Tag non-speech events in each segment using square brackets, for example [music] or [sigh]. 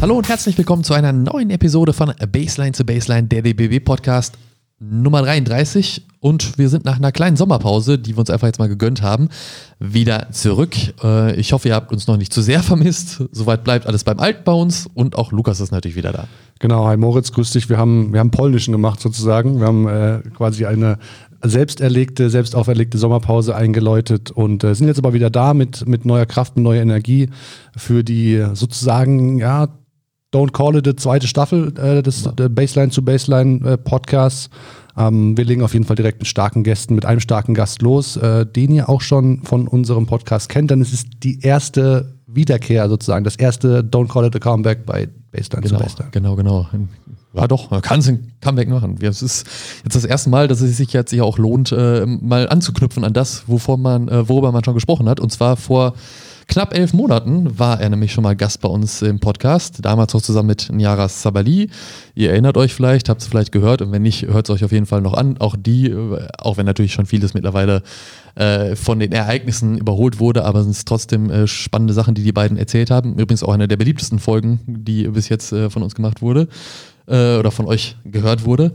Hallo und herzlich willkommen zu einer neuen Episode von Baseline zu Baseline, der DBB Podcast Nummer 33. Und wir sind nach einer kleinen Sommerpause, die wir uns einfach jetzt mal gegönnt haben, wieder zurück. Äh, ich hoffe, ihr habt uns noch nicht zu sehr [laughs] vermisst. Soweit bleibt alles beim Alten bei uns und auch Lukas ist natürlich wieder da. Genau, hi Moritz, grüß dich. Wir haben, wir haben Polnischen gemacht sozusagen. Wir haben äh, quasi eine selbst erlegte, selbst auferlegte Sommerpause eingeläutet und äh, sind jetzt aber wieder da mit, mit neuer Kraft und neuer Energie für die sozusagen, ja, Don't Call It, die zweite Staffel äh, des ja. Baseline zu Baseline äh, Podcasts. Ähm, wir legen auf jeden Fall direkt mit starken Gästen, mit einem starken Gast los, äh, den ihr auch schon von unserem Podcast kennt, denn es ist die erste Wiederkehr sozusagen, das erste Don't Call It a Comeback bei Baseline genau, zu Baseline. Genau, genau. Ja doch, man kann ein Comeback machen. Es ist jetzt das erste Mal, dass es sich jetzt hier auch lohnt, äh, mal anzuknüpfen an das, wovon man, äh, worüber man schon gesprochen hat. Und zwar vor knapp elf Monaten war er nämlich schon mal Gast bei uns im Podcast, damals auch zusammen mit Nyaras Sabali. Ihr erinnert euch vielleicht, habt es vielleicht gehört und wenn nicht, hört es euch auf jeden Fall noch an. Auch die, auch wenn natürlich schon vieles mittlerweile äh, von den Ereignissen überholt wurde, aber es sind trotzdem äh, spannende Sachen, die die beiden erzählt haben. Übrigens auch eine der beliebtesten Folgen, die bis jetzt äh, von uns gemacht wurde äh, oder von euch gehört wurde.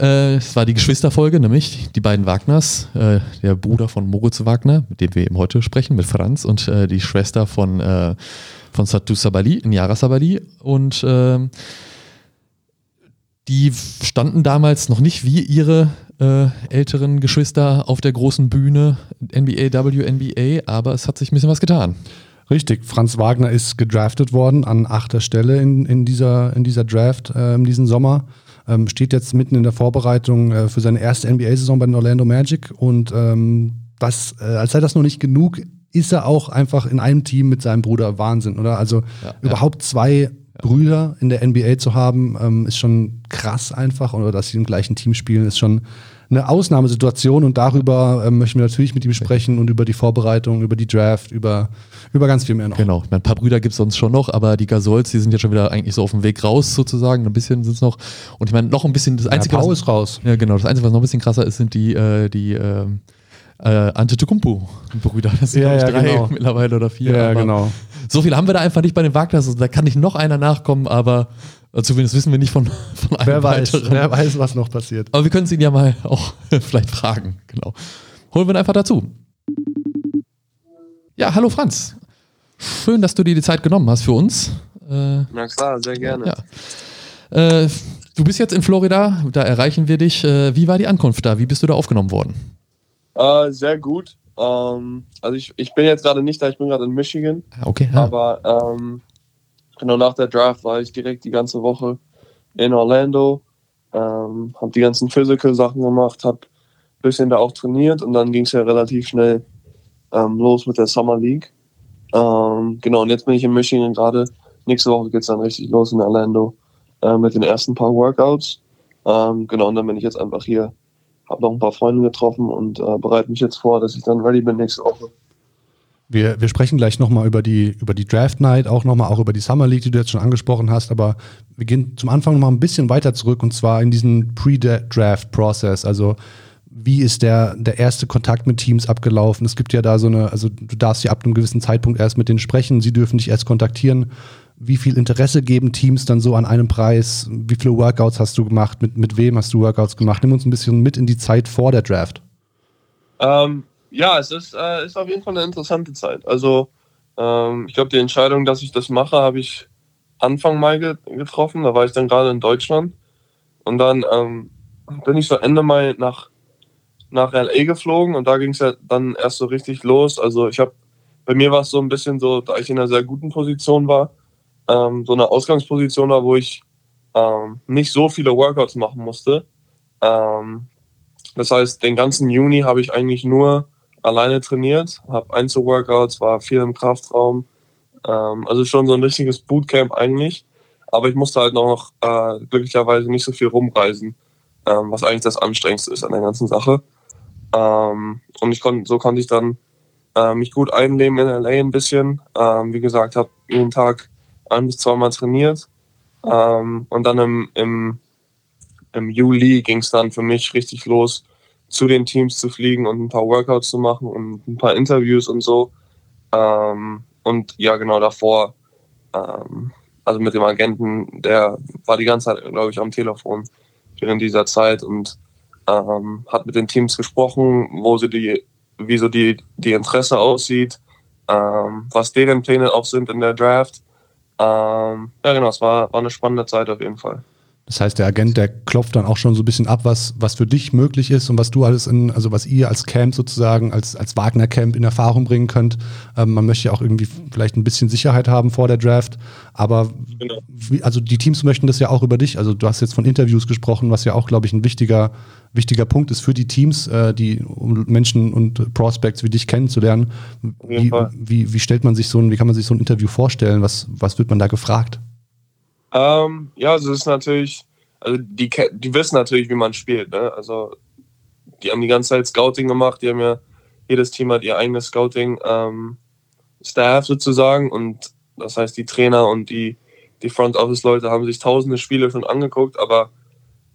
Äh, es war die Geschwisterfolge, nämlich die beiden Wagners, äh, der Bruder von Moritz Wagner, mit dem wir eben heute sprechen, mit Franz, und äh, die Schwester von, äh, von Satu Sabali, Nyara Sabali. Und ähm, die standen damals noch nicht wie ihre äh, älteren Geschwister auf der großen Bühne NBA, WNBA, aber es hat sich ein bisschen was getan. Richtig, Franz Wagner ist gedraftet worden an achter Stelle in, in, dieser, in dieser Draft äh, in Sommer. Ähm, steht jetzt mitten in der Vorbereitung äh, für seine erste NBA-Saison bei den Orlando Magic und ähm, das, äh, als sei das noch nicht genug, ist er auch einfach in einem Team mit seinem Bruder Wahnsinn, oder? Also ja, überhaupt ja. zwei Brüder in der NBA zu haben, ähm, ist schon krass einfach. Oder dass sie im gleichen Team spielen, ist schon eine Ausnahmesituation und darüber äh, möchten wir natürlich mit ihm sprechen und über die Vorbereitung, über die Draft, über, über ganz viel mehr noch. Genau, ein paar Brüder gibt es sonst schon noch, aber die Gasols, die sind ja schon wieder eigentlich so auf dem Weg raus sozusagen, ein bisschen sind es noch. Und ich meine, noch ein bisschen, das Einzige, ja, was, ist raus. Ja, genau, das Einzige, was noch ein bisschen krasser ist, sind die, äh, die äh, äh, Antetokounmpo-Brüder. Das sind, ja, ja, drei genau. mittlerweile oder vier. Ja, genau. So viele haben wir da einfach nicht bei den Wagners. Also da kann nicht noch einer nachkommen, aber Zumindest wissen wir nicht von, [laughs] von einem wer weiß, weiteren. Wer weiß, was noch passiert. Aber wir können es ihn ja mal [laughs] auch vielleicht fragen. Genau. Holen wir ihn einfach dazu. Ja, hallo Franz. Schön, dass du dir die Zeit genommen hast für uns. Äh, Na klar, sehr gerne. Ja. Äh, du bist jetzt in Florida, da erreichen wir dich. Äh, wie war die Ankunft da? Wie bist du da aufgenommen worden? Äh, sehr gut. Ähm, also ich, ich bin jetzt gerade nicht da, ich bin gerade in Michigan. Ah, okay. Ja. Aber ähm, Genau nach der Draft war ich direkt die ganze Woche in Orlando, ähm, habe die ganzen Physical-Sachen gemacht, habe ein bisschen da auch trainiert und dann ging es ja relativ schnell ähm, los mit der Summer League. Ähm, genau, und jetzt bin ich in Michigan gerade. Nächste Woche geht es dann richtig los in Orlando äh, mit den ersten paar Workouts. Ähm, genau, und dann bin ich jetzt einfach hier, habe noch ein paar Freunde getroffen und äh, bereite mich jetzt vor, dass ich dann ready bin nächste Woche. Wir, wir sprechen gleich nochmal über die, über die Draft Night, auch nochmal auch über die Summer League, die du jetzt schon angesprochen hast, aber wir gehen zum Anfang nochmal ein bisschen weiter zurück und zwar in diesen Pre-Draft-Process. Also wie ist der, der erste Kontakt mit Teams abgelaufen? Es gibt ja da so eine, also du darfst ja ab einem gewissen Zeitpunkt erst mit denen sprechen, sie dürfen dich erst kontaktieren. Wie viel Interesse geben Teams dann so an einem Preis? Wie viele Workouts hast du gemacht? Mit, mit wem hast du Workouts gemacht? Nimm uns ein bisschen mit in die Zeit vor der Draft. Ähm, ja, es ist, äh, ist auf jeden Fall eine interessante Zeit. Also ähm, ich glaube, die Entscheidung, dass ich das mache, habe ich Anfang Mai ge getroffen. Da war ich dann gerade in Deutschland. Und dann ähm, bin ich so Ende Mai nach, nach LA geflogen und da ging es ja dann erst so richtig los. Also ich habe, bei mir war es so ein bisschen so, da ich in einer sehr guten Position war, ähm, so eine Ausgangsposition war, wo ich ähm, nicht so viele Workouts machen musste. Ähm, das heißt, den ganzen Juni habe ich eigentlich nur alleine trainiert, habe Einzelworkouts, war viel im Kraftraum. Ähm, also schon so ein richtiges Bootcamp eigentlich. Aber ich musste halt noch äh, glücklicherweise nicht so viel rumreisen, ähm, was eigentlich das Anstrengendste ist an der ganzen Sache. Ähm, und ich konnte, so konnte ich dann äh, mich gut einleben in LA ein bisschen. Ähm, wie gesagt, habe jeden Tag ein bis zweimal trainiert. Ähm, und dann im, im, im Juli ging es dann für mich richtig los zu den Teams zu fliegen und ein paar Workouts zu machen und ein paar Interviews und so. Ähm, und ja, genau davor, ähm, also mit dem Agenten, der war die ganze Zeit, glaube ich, am Telefon während dieser Zeit und ähm, hat mit den Teams gesprochen, wo sie die, wie so die, die Interesse aussieht, ähm, was deren Pläne auch sind in der Draft. Ähm, ja, genau, es war, war eine spannende Zeit auf jeden Fall. Das heißt, der Agent, der klopft dann auch schon so ein bisschen ab, was, was für dich möglich ist und was du alles in, also was ihr als Camp sozusagen, als, als Wagner-Camp in Erfahrung bringen könnt. Ähm, man möchte ja auch irgendwie vielleicht ein bisschen Sicherheit haben vor der Draft, aber genau. wie, also die Teams möchten das ja auch über dich. Also du hast jetzt von Interviews gesprochen, was ja auch, glaube ich, ein wichtiger, wichtiger Punkt ist für die Teams, äh, die um Menschen und Prospects wie dich kennenzulernen. Wie, wie, wie stellt man sich so ein, wie kann man sich so ein Interview vorstellen? Was, was wird man da gefragt? Ähm, ja, also es ist natürlich, also die, die wissen natürlich, wie man spielt. Ne? Also die haben die ganze Zeit Scouting gemacht, die haben ja, jedes Team hat ihr eigenes Scouting-Staff ähm, sozusagen und das heißt, die Trainer und die, die Front Office-Leute haben sich tausende Spiele schon angeguckt, aber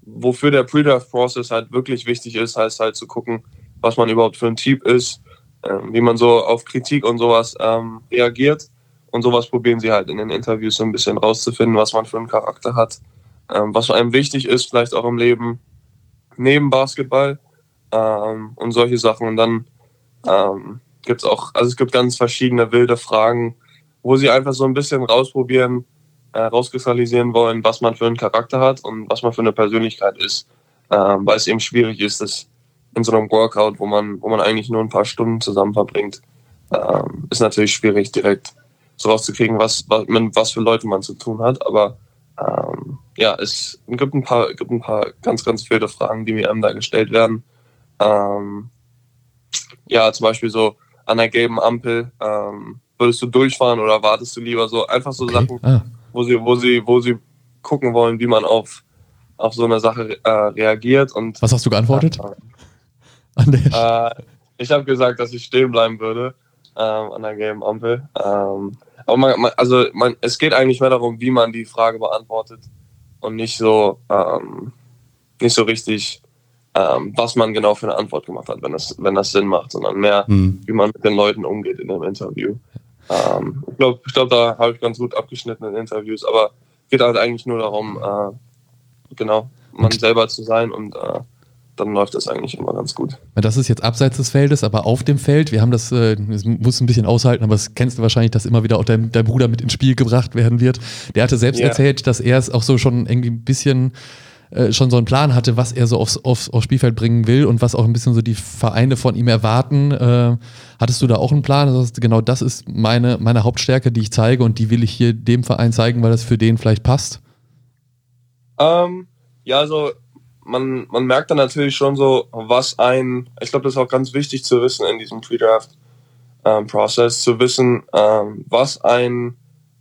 wofür der Pre-Draft-Process halt wirklich wichtig ist, heißt halt zu gucken, was man überhaupt für ein Typ ist, ähm, wie man so auf Kritik und sowas ähm, reagiert und sowas probieren sie halt in den Interviews so ein bisschen rauszufinden, was man für einen Charakter hat, ähm, was einem wichtig ist, vielleicht auch im Leben neben Basketball ähm, und solche Sachen. Und dann ähm, gibt es auch, also es gibt ganz verschiedene wilde Fragen, wo sie einfach so ein bisschen rausprobieren, äh, rauskristallisieren wollen, was man für einen Charakter hat und was man für eine Persönlichkeit ist. Ähm, weil es eben schwierig ist, das in so einem Workout, wo man, wo man eigentlich nur ein paar Stunden zusammen verbringt, ähm, ist natürlich schwierig direkt so rauszukriegen, was, was, mit was für Leute man zu tun hat. Aber ähm, ja, es gibt ein paar, gibt ein paar ganz, ganz viele Fragen, die mir einem da gestellt werden. Ähm, ja, zum Beispiel so an der gelben Ampel, ähm, würdest du durchfahren oder wartest du lieber so? Einfach so okay. Sachen, ah. wo sie, wo sie, wo sie gucken wollen, wie man auf, auf so eine Sache äh, reagiert. Und, Was hast du geantwortet? [laughs] Äh, ich habe gesagt, dass ich stehen bleiben würde ähm, an der gelben Ampel. Ähm, aber man, man, also man, es geht eigentlich mehr darum, wie man die Frage beantwortet und nicht so, ähm, nicht so richtig, ähm, was man genau für eine Antwort gemacht hat, wenn das, wenn das Sinn macht, sondern mehr, mhm. wie man mit den Leuten umgeht in dem Interview. Ähm, ich glaube, ich glaub, da habe ich ganz gut abgeschnitten in Interviews, aber geht halt eigentlich nur darum, äh, genau, man selber zu sein und äh, dann läuft das eigentlich immer ganz gut. Das ist jetzt abseits des Feldes, aber auf dem Feld, wir haben das, äh, das muss ein bisschen aushalten, aber das kennst du wahrscheinlich, dass immer wieder auch dein, dein Bruder mit ins Spiel gebracht werden wird. Der hatte selbst yeah. erzählt, dass er es auch so schon irgendwie ein bisschen äh, schon so einen Plan hatte, was er so aufs, aufs, aufs Spielfeld bringen will und was auch ein bisschen so die Vereine von ihm erwarten. Äh, hattest du da auch einen Plan? Also genau das ist meine, meine Hauptstärke, die ich zeige und die will ich hier dem Verein zeigen, weil das für den vielleicht passt? Ähm, ja, also man, man merkt dann natürlich schon so, was ein, ich glaube, das ist auch ganz wichtig zu wissen in diesem Pre-Draft-Prozess, ähm, zu wissen, ähm, was ein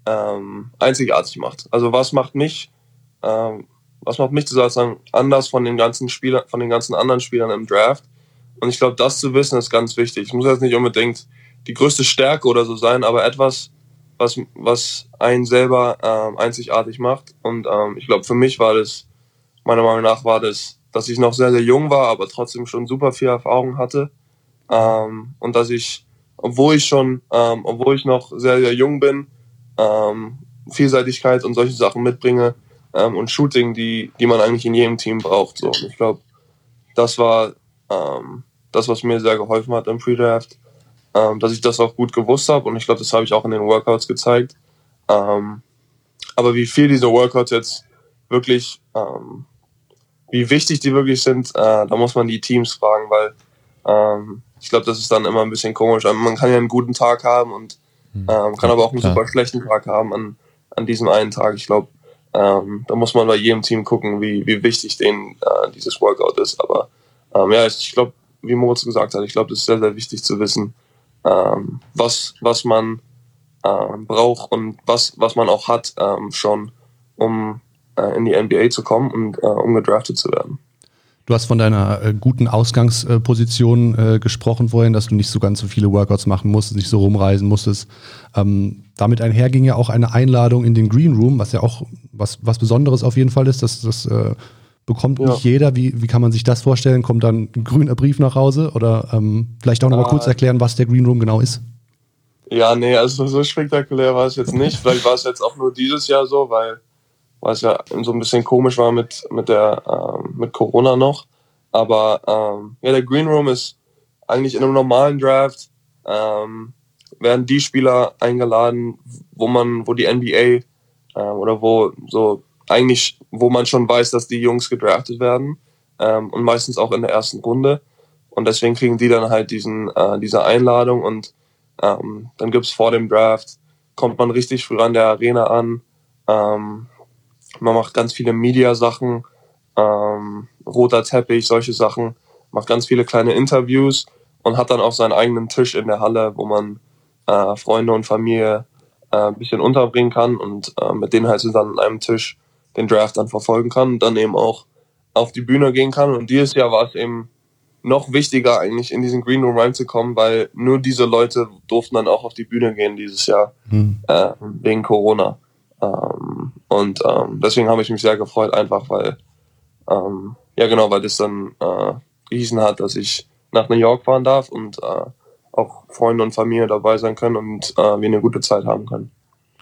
ähm, einzigartig macht. Also was macht mich, ähm, was macht mich sozusagen anders von den ganzen Spielern, von den ganzen anderen Spielern im Draft. Und ich glaube, das zu wissen ist ganz wichtig. Es muss jetzt nicht unbedingt die größte Stärke oder so sein, aber etwas, was, was einen selber ähm, einzigartig macht. Und ähm, ich glaube, für mich war das meiner Meinung nach war das, dass ich noch sehr, sehr jung war, aber trotzdem schon super viel Erfahrung hatte. Ähm, und dass ich, obwohl ich schon, ähm, obwohl ich noch sehr, sehr jung bin, ähm, Vielseitigkeit und solche Sachen mitbringe ähm, und Shooting, die, die man eigentlich in jedem Team braucht. So. Und ich glaube, das war ähm, das, was mir sehr geholfen hat im Pre-Draft, ähm, dass ich das auch gut gewusst habe und ich glaube, das habe ich auch in den Workouts gezeigt. Aber wie viel diese Workouts jetzt wirklich ähm, wie wichtig die wirklich sind, äh, da muss man die Teams fragen, weil ähm, ich glaube, das ist dann immer ein bisschen komisch. Also man kann ja einen guten Tag haben und hm. ähm, kann aber auch einen Klar. super schlechten Tag haben an, an diesem einen Tag. Ich glaube, ähm, da muss man bei jedem Team gucken, wie, wie wichtig denen äh, dieses Workout ist. Aber ähm, ja, ich, ich glaube, wie Moritz gesagt hat, ich glaube, das ist sehr, sehr wichtig zu wissen, ähm, was, was man ähm, braucht und was, was man auch hat ähm, schon, um äh, in die NBA zu kommen und äh, um gedraftet zu werden. Du hast von deiner äh, guten Ausgangsposition äh, gesprochen vorhin, dass du nicht so ganz so viele Workouts machen musstest, nicht so rumreisen musstest. Ähm, damit einher ging ja auch eine Einladung in den Green Room, was ja auch was, was Besonderes auf jeden Fall ist. Das, das äh, bekommt ja. nicht jeder. Wie, wie kann man sich das vorstellen? Kommt dann ein grüner Brief nach Hause? Oder ähm, vielleicht auch noch mal kurz erklären, was der Green Room genau ist? Ja, nee, also so spektakulär war es jetzt nicht. Vielleicht war es jetzt auch nur dieses Jahr so, weil, es ja so ein bisschen komisch war mit, mit, der, ähm, mit Corona noch. Aber ähm, ja, der Green Room ist eigentlich in einem normalen Draft ähm, werden die Spieler eingeladen, wo man, wo die NBA äh, oder wo so eigentlich, wo man schon weiß, dass die Jungs gedraftet werden ähm, und meistens auch in der ersten Runde. Und deswegen kriegen die dann halt diesen, äh, diese Einladung und ähm, dann gibt's vor dem Draft, kommt man richtig früh an der Arena an. Ähm, man macht ganz viele Media-Sachen, ähm, roter Teppich, solche Sachen, macht ganz viele kleine Interviews und hat dann auch seinen eigenen Tisch in der Halle, wo man äh, Freunde und Familie äh, ein bisschen unterbringen kann und äh, mit denen halt zusammen an einem Tisch den Draft dann verfolgen kann und dann eben auch auf die Bühne gehen kann. Und dieses Jahr war es eben noch wichtiger, eigentlich in diesen Green Room reinzukommen, weil nur diese Leute durften dann auch auf die Bühne gehen dieses Jahr, hm. äh, wegen Corona. Ähm, und ähm, deswegen habe ich mich sehr gefreut, einfach weil, ähm, ja genau, weil das dann äh, gehießen hat, dass ich nach New York fahren darf und äh, auch Freunde und Familie dabei sein können und äh, wir eine gute Zeit haben können.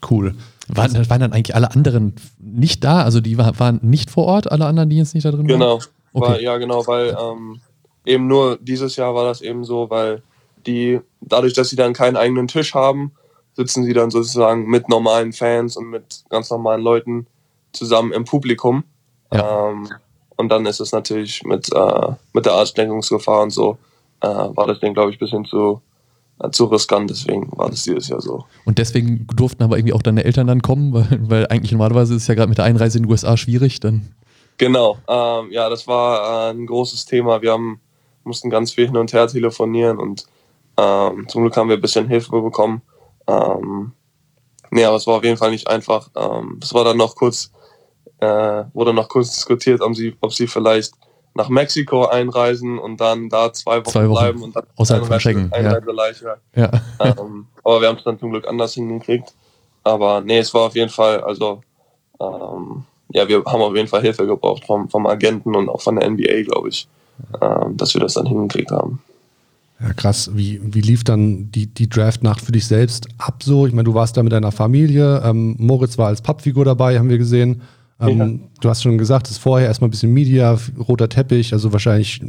Cool. Waren, waren dann eigentlich alle anderen nicht da? Also die waren nicht vor Ort, alle anderen, die jetzt nicht da drin waren? Genau. Okay. War, ja, genau, weil ähm, eben nur dieses Jahr war das eben so, weil die, dadurch, dass sie dann keinen eigenen Tisch haben, sitzen sie dann sozusagen mit normalen Fans und mit ganz normalen Leuten zusammen im Publikum. Ja. Ähm, und dann ist es natürlich mit, äh, mit der Ansteckungsgefahr und so, äh, war das denen, glaube ich, ein bisschen zu, äh, zu riskant, deswegen war das dieses Jahr so. Und deswegen durften aber irgendwie auch deine Eltern dann kommen, weil, weil eigentlich normalerweise ist es ja gerade mit der Einreise in die USA schwierig, dann. Genau, ähm, ja, das war äh, ein großes Thema. Wir haben, mussten ganz viel hin und her telefonieren und ähm, zum Glück haben wir ein bisschen Hilfe bekommen. Ähm, nee, aber es war auf jeden Fall nicht einfach. Ähm, es war dann noch kurz, äh, wurde noch kurz diskutiert, ob sie, ob sie vielleicht nach Mexiko einreisen und dann da zwei Wochen, zwei Wochen bleiben und dann außerhalb von Schengen. Einreiseleiche. Ja. Ähm, aber wir haben es dann zum Glück anders hingekriegt. Aber nee, es war auf jeden Fall, also ähm, ja, wir haben auf jeden Fall Hilfe gebraucht vom, vom Agenten und auch von der NBA, glaube ich, ähm, dass wir das dann hingekriegt haben. Ja, krass. Wie, wie lief dann die, die Draft-Nacht für dich selbst ab so? Ich meine, du warst da mit deiner Familie. Ähm, Moritz war als Pappfigur dabei, haben wir gesehen. Ähm, ja. Du hast schon gesagt, es ist vorher erstmal ein bisschen Media, roter Teppich, also wahrscheinlich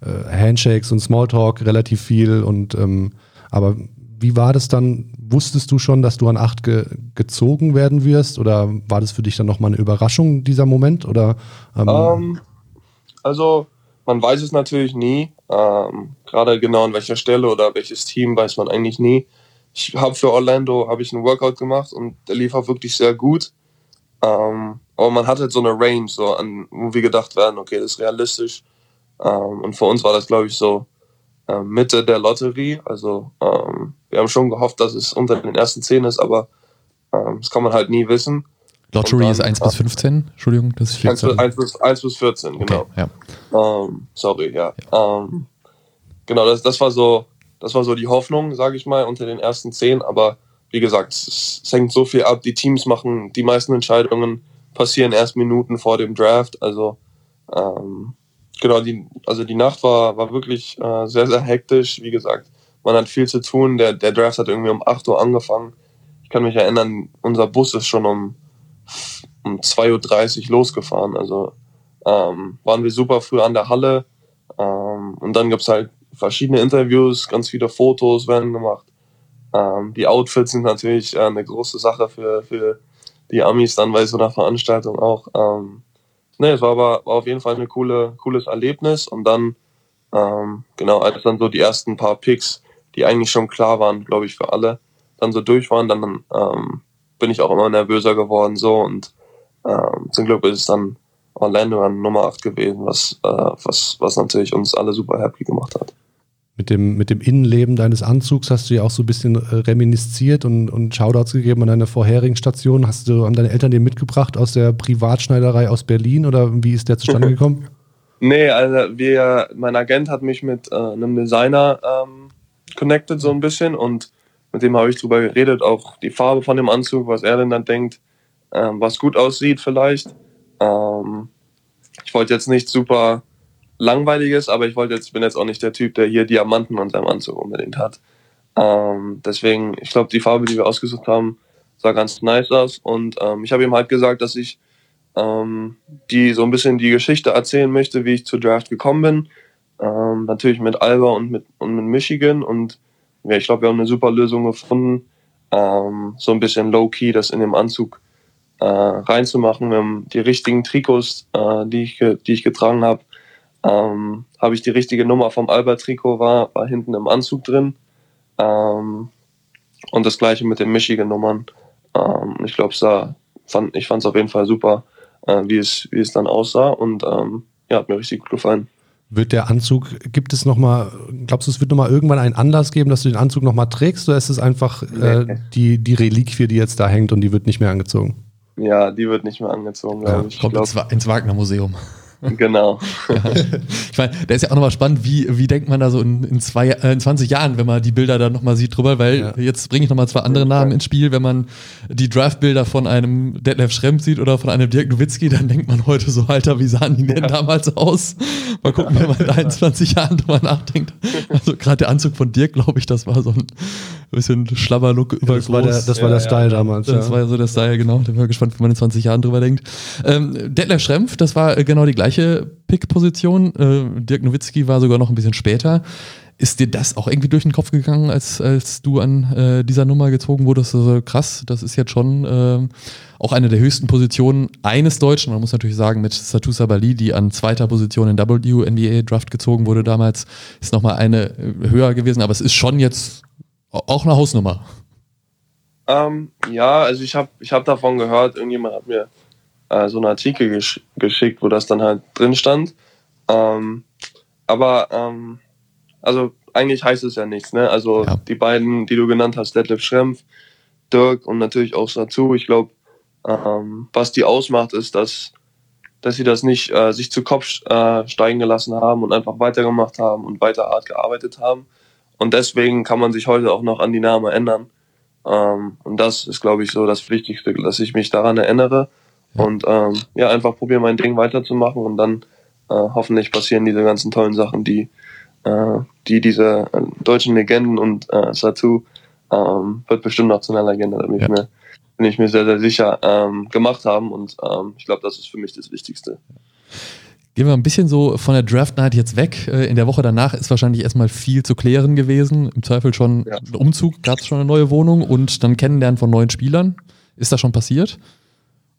äh, Handshakes und Smalltalk relativ viel. Und ähm, aber wie war das dann? Wusstest du schon, dass du an acht ge gezogen werden wirst? Oder war das für dich dann nochmal eine Überraschung, dieser Moment? Oder, ähm ähm, also, man weiß es natürlich nie. Ähm, Gerade genau an welcher Stelle oder welches Team weiß man eigentlich nie. Ich habe für Orlando habe ich einen Workout gemacht und der lief auch wirklich sehr gut. Ähm, aber man hat halt so eine Range, so an, wo wir gedacht werden, okay, das ist realistisch. Ähm, und für uns war das, glaube ich, so äh, Mitte der Lotterie. Also ähm, wir haben schon gehofft, dass es unter den ersten zehn ist, aber ähm, das kann man halt nie wissen. Lottery dann, ist 1 bis 15, Entschuldigung, das ist 1 bis, 1 bis, 1 bis 14, okay, genau. Ja. Ähm, sorry, ja. ja. Ähm, genau, das, das war so, das war so die Hoffnung, sage ich mal, unter den ersten zehn, aber wie gesagt, es, es hängt so viel ab. Die Teams machen die meisten Entscheidungen passieren erst Minuten vor dem Draft. Also ähm, genau, die, also die Nacht war, war wirklich äh, sehr, sehr hektisch. Wie gesagt, man hat viel zu tun. Der, der Draft hat irgendwie um 8 Uhr angefangen. Ich kann mich erinnern, unser Bus ist schon um, um 2.30 Uhr losgefahren. Also ähm, waren wir super früh an der Halle. Ähm, und dann gab es halt verschiedene Interviews, ganz viele Fotos werden gemacht. Ähm, die Outfits sind natürlich äh, eine große Sache für, für die Amis dann bei so einer Veranstaltung auch. Ähm, ne, es war aber war auf jeden Fall ein coole, cooles Erlebnis und dann, ähm, genau, als dann so die ersten paar Picks, die eigentlich schon klar waren, glaube ich, für alle, dann so durch waren, dann ähm, bin ich auch immer nervöser geworden so und ähm, zum Glück ist es dann Orlando an Nummer 8 gewesen, was, äh, was, was natürlich uns alle super happy gemacht hat mit dem, mit dem Innenleben deines Anzugs hast du ja auch so ein bisschen äh, reminisziert und, und Shoutouts gegeben an deine vorherigen Stationen. Hast du, haben deine Eltern den mitgebracht aus der Privatschneiderei aus Berlin oder wie ist der zustande [laughs] gekommen? nee, also wir, mein Agent hat mich mit äh, einem Designer ähm, connected so ein bisschen und mit dem habe ich drüber geredet, auch die Farbe von dem Anzug, was er denn dann denkt, ähm, was gut aussieht vielleicht. Ähm, ich wollte jetzt nicht super langweiliges, aber ich wollte jetzt, bin jetzt auch nicht der Typ, der hier Diamanten an seinem Anzug unbedingt hat. Ähm, deswegen, ich glaube, die Farbe, die wir ausgesucht haben, sah ganz nice aus. Und ähm, ich habe ihm halt gesagt, dass ich ähm, die so ein bisschen die Geschichte erzählen möchte, wie ich zur Draft gekommen bin. Ähm, natürlich mit Alba und mit, und mit Michigan. Und ja, ich glaube, wir haben eine super Lösung gefunden. Ähm, so ein bisschen low-key das in dem Anzug äh, reinzumachen. Wir haben die richtigen Trikots, äh, die, ich, die ich getragen habe. Ähm, habe ich die richtige Nummer vom Alba-Trikot, war, war hinten im Anzug drin. Ähm, und das gleiche mit den Michigan-Nummern. Ähm, ich glaube, fand, ich fand es auf jeden Fall super, äh, wie, es, wie es dann aussah. Und ähm, ja, hat mir richtig gut gefallen. Wird der Anzug, gibt es nochmal, glaubst du, es wird nochmal irgendwann einen Anlass geben, dass du den Anzug nochmal trägst oder ist es einfach äh, die, die Reliquie, die jetzt da hängt und die wird nicht mehr angezogen? Ja, die wird nicht mehr angezogen, glaube ja, ich. Kommt glaub, ins Wagner Museum. Genau. Ja. [laughs] Ich meine, der ist ja auch nochmal spannend, wie, wie denkt man da so in, in, zwei, äh, in 20 Jahren, wenn man die Bilder dann nochmal sieht drüber, weil ja. jetzt bringe ich nochmal zwei andere Namen ins Spiel. Wenn man die Draft-Bilder von einem Detlef Schrempf sieht oder von einem Dirk Nowitzki, dann denkt man heute so, Alter, wie sahen die denn ja. damals aus? Mal gucken, wenn man da in 20 Jahren drüber nachdenkt. Also gerade der Anzug von Dirk, glaube ich, das war so ein bisschen Schlabberlook über Das war der, das war der Style damals. Das war so der Style, genau. Da bin ich gespannt, wie man in 20 Jahren drüber denkt. Ähm, Detlef Schrempf, das war genau die gleiche gleiche Pick-Position. Äh, Dirk Nowitzki war sogar noch ein bisschen später. Ist dir das auch irgendwie durch den Kopf gegangen, als, als du an äh, dieser Nummer gezogen wurdest? Also krass, das ist jetzt schon äh, auch eine der höchsten Positionen eines Deutschen. Man muss natürlich sagen, mit Satusa Bali, die an zweiter Position in WNBA Draft gezogen wurde damals, ist nochmal eine äh, höher gewesen. Aber es ist schon jetzt auch eine Hausnummer. Ähm, ja, also ich habe ich hab davon gehört, irgendjemand hat mir äh, so einen Artikel gesch geschickt, wo das dann halt drin stand. Ähm, aber ähm, also eigentlich heißt es ja nichts, ne? Also ja. die beiden, die du genannt hast, Detlef Schrempf, Dirk und natürlich auch Satu, ich glaube, ähm, was die ausmacht, ist, dass, dass sie das nicht äh, sich zu Kopf äh, steigen gelassen haben und einfach weitergemacht haben und weiter hart gearbeitet haben. Und deswegen kann man sich heute auch noch an die Namen erinnern. Ähm, und das ist, glaube ich, so das Wichtigste, dass ich mich daran erinnere und ähm, ja, einfach probieren, mein Ding weiterzumachen und dann äh, hoffentlich passieren diese ganzen tollen Sachen, die, äh, die diese äh, deutschen Legenden und äh, Satu ähm, wird bestimmt noch zu einer Legende, da bin, ja. ich, mir, bin ich mir sehr, sehr sicher, ähm, gemacht haben. Und ähm, ich glaube, das ist für mich das Wichtigste. Gehen wir ein bisschen so von der Draft Night jetzt weg. Äh, in der Woche danach ist wahrscheinlich erstmal viel zu klären gewesen. Im Zweifel schon ja. Umzug, gab es schon eine neue Wohnung und dann Kennenlernen von neuen Spielern. Ist das schon passiert?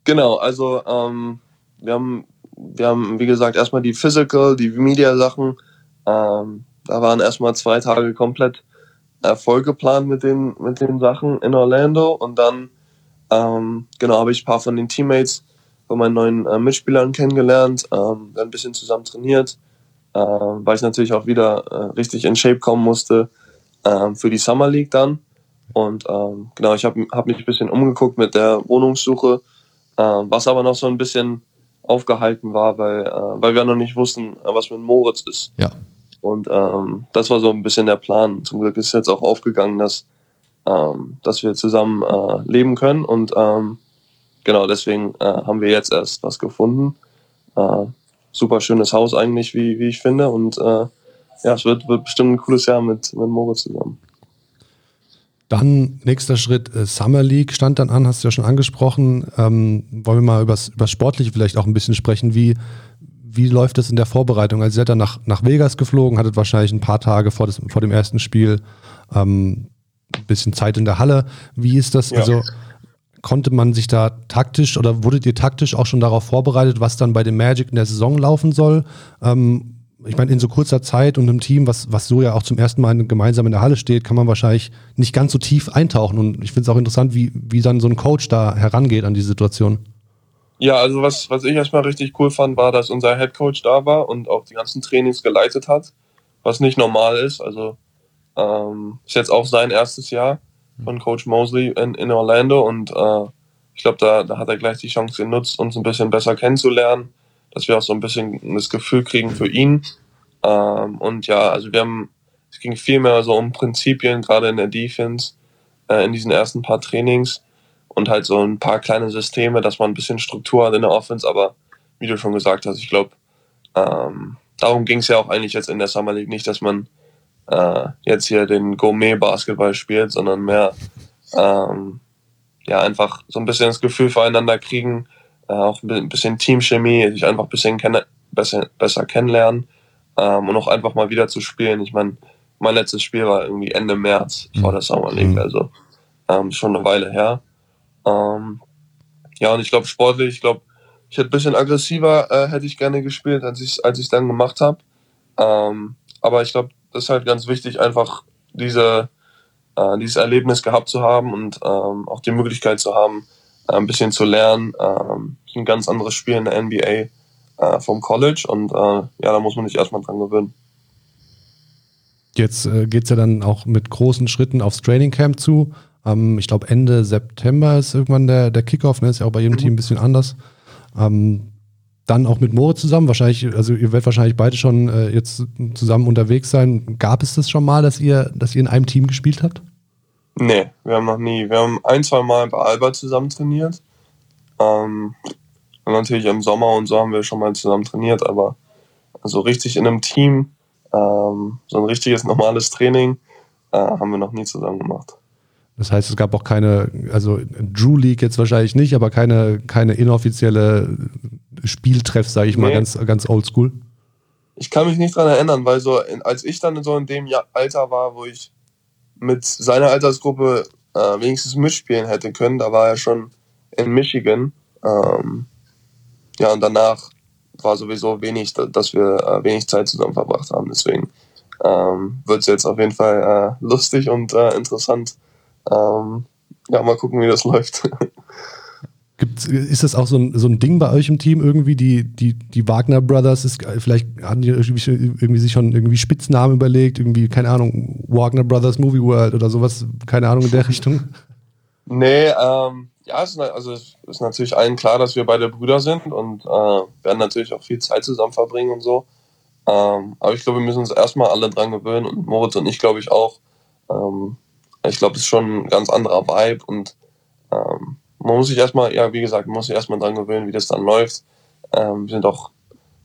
Genau, also ähm, wir haben, wir haben, wie gesagt, erstmal die Physical, die Media-Sachen. Ähm, da waren erstmal zwei Tage komplett Erfolg geplant mit den, mit den Sachen in Orlando und dann, ähm, genau, habe ich ein paar von den Teammates von meinen neuen äh, Mitspielern kennengelernt, ähm, dann ein bisschen zusammen trainiert, äh, weil ich natürlich auch wieder äh, richtig in Shape kommen musste äh, für die Summer League dann. Und ähm, genau, ich habe hab mich ein bisschen umgeguckt mit der Wohnungssuche was aber noch so ein bisschen aufgehalten war, weil, äh, weil wir noch nicht wussten, äh, was mit Moritz ist. Ja. Und ähm, das war so ein bisschen der Plan. Zum Glück ist jetzt auch aufgegangen, dass, ähm, dass wir zusammen äh, leben können. Und ähm, genau deswegen äh, haben wir jetzt erst was gefunden. Äh, super schönes Haus eigentlich, wie, wie ich finde. Und äh, ja, es wird, wird bestimmt ein cooles Jahr mit, mit Moritz zusammen. Dann nächster Schritt, äh, Summer League stand dann an, hast du ja schon angesprochen. Ähm, wollen wir mal über das Sportliche vielleicht auch ein bisschen sprechen. Wie, wie läuft das in der Vorbereitung? Also ihr seid dann nach, nach Vegas geflogen, hattet wahrscheinlich ein paar Tage vor, das, vor dem ersten Spiel ähm, ein bisschen Zeit in der Halle. Wie ist das? Ja. Also konnte man sich da taktisch oder wurdet ihr taktisch auch schon darauf vorbereitet, was dann bei dem Magic in der Saison laufen soll? Ähm, ich meine, in so kurzer Zeit und einem Team, was, was so ja auch zum ersten Mal gemeinsam in der Halle steht, kann man wahrscheinlich nicht ganz so tief eintauchen. Und ich finde es auch interessant, wie, wie dann so ein Coach da herangeht an die Situation. Ja, also was, was ich erstmal richtig cool fand, war, dass unser Head Coach da war und auch die ganzen Trainings geleitet hat, was nicht normal ist. Also ähm, ist jetzt auch sein erstes Jahr von Coach Mosley in, in Orlando und äh, ich glaube, da, da hat er gleich die Chance genutzt, uns ein bisschen besser kennenzulernen dass wir auch so ein bisschen das Gefühl kriegen für ihn. Ähm, und ja, also wir haben, es ging viel mehr so um Prinzipien, gerade in der Defense, äh, in diesen ersten paar Trainings und halt so ein paar kleine Systeme, dass man ein bisschen Struktur hat in der Offense, aber wie du schon gesagt hast, ich glaube, ähm, darum ging es ja auch eigentlich jetzt in der Summer League nicht, dass man äh, jetzt hier den Gourmet-Basketball spielt, sondern mehr ähm, ja einfach so ein bisschen das Gefühl füreinander kriegen, auch ein bisschen Teamchemie, sich einfach ein bisschen kenne, besser, besser kennenlernen ähm, und auch einfach mal wieder zu spielen. Ich meine, mein letztes Spiel war irgendwie Ende März vor der Summer League, mhm. also ähm, schon eine Weile her. Ähm, ja, und ich glaube sportlich, ich glaube, ich hätte ein bisschen aggressiver äh, hätte ich gerne gespielt, als ich als ich dann gemacht habe. Ähm, aber ich glaube, das ist halt ganz wichtig, einfach diese äh, dieses Erlebnis gehabt zu haben und ähm, auch die Möglichkeit zu haben, äh, ein bisschen zu lernen. Ähm, ein ganz anderes Spiel in der NBA äh, vom College und äh, ja, da muss man sich erstmal dran gewöhnen. Jetzt äh, geht es ja dann auch mit großen Schritten aufs Training Camp zu. Ähm, ich glaube, Ende September ist irgendwann der, der Kickoff, ne? ist ja auch bei jedem mhm. Team ein bisschen anders. Ähm, dann auch mit Moritz zusammen, wahrscheinlich, also ihr werdet wahrscheinlich beide schon äh, jetzt zusammen unterwegs sein. Gab es das schon mal, dass ihr, dass ihr in einem Team gespielt habt? Nee, wir haben noch nie. Wir haben ein, zwei Mal bei Alba zusammen trainiert. Ähm, und natürlich im Sommer und so haben wir schon mal zusammen trainiert, aber so richtig in einem Team, ähm, so ein richtiges normales Training, äh, haben wir noch nie zusammen gemacht. Das heißt, es gab auch keine, also Drew League jetzt wahrscheinlich nicht, aber keine, keine inoffizielle Spieltreff, sage ich nee. mal, ganz, ganz oldschool. Ich kann mich nicht dran erinnern, weil so, als ich dann so in dem Alter war, wo ich mit seiner Altersgruppe äh, wenigstens mitspielen hätte können, da war er schon in Michigan. Ähm, ja, und danach war sowieso wenig, dass wir äh, wenig Zeit zusammen verbracht haben. Deswegen ähm, wird es jetzt auf jeden Fall äh, lustig und äh, interessant. Ähm, ja, mal gucken, wie das [laughs] läuft. Gibt's, ist das auch so ein, so ein Ding bei euch im Team irgendwie, die, die, die Wagner Brothers, ist, vielleicht haben die irgendwie, irgendwie sich schon irgendwie Spitznamen überlegt, irgendwie, keine Ahnung, Wagner Brothers Movie World oder sowas, keine Ahnung in der Richtung? [laughs] Nee, ähm, ja, es ist, also es ist natürlich allen klar, dass wir beide Brüder sind und äh, werden natürlich auch viel Zeit zusammen verbringen und so. Ähm, aber ich glaube, wir müssen uns erstmal alle dran gewöhnen und Moritz und ich glaube ich auch. Ähm, ich glaube, es ist schon ein ganz anderer Vibe und ähm, man muss sich erstmal, ja, wie gesagt, man muss sich erstmal dran gewöhnen, wie das dann läuft. Ähm, wir sind auch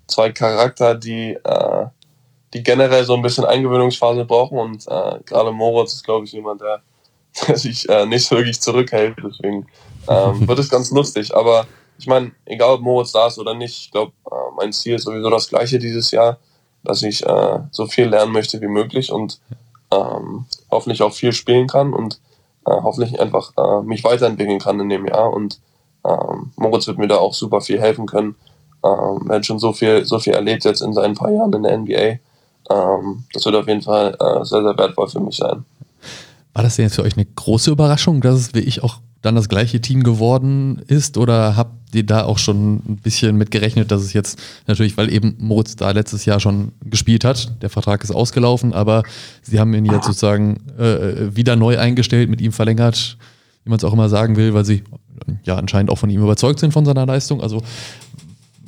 zwei Charakter, die, äh, die generell so ein bisschen Eingewöhnungsphase brauchen und äh, gerade Moritz ist, glaube ich, jemand, der, [laughs] der sich äh, nicht wirklich zurückhält. Deswegen ähm, [laughs] wird es ganz lustig. Aber ich meine, egal ob Moritz da ist oder nicht, ich glaube, äh, mein Ziel ist sowieso das gleiche dieses Jahr, dass ich äh, so viel lernen möchte wie möglich und ähm, hoffentlich auch viel spielen kann und hoffentlich einfach äh, mich weiterentwickeln kann in dem Jahr. Und ähm, Moritz wird mir da auch super viel helfen können. Ähm, er hat schon so viel, so viel erlebt jetzt in seinen paar Jahren in der NBA. Ähm, das wird auf jeden Fall äh, sehr, sehr wertvoll für mich sein. War das denn jetzt für euch eine große Überraschung, dass es wie ich auch dann das gleiche Team geworden ist? Oder habt ihr da auch schon ein bisschen mit gerechnet, dass es jetzt natürlich, weil eben Moritz da letztes Jahr schon gespielt hat, der Vertrag ist ausgelaufen, aber sie haben ihn jetzt sozusagen äh, wieder neu eingestellt, mit ihm verlängert, wie man es auch immer sagen will, weil sie ja anscheinend auch von ihm überzeugt sind von seiner Leistung. Also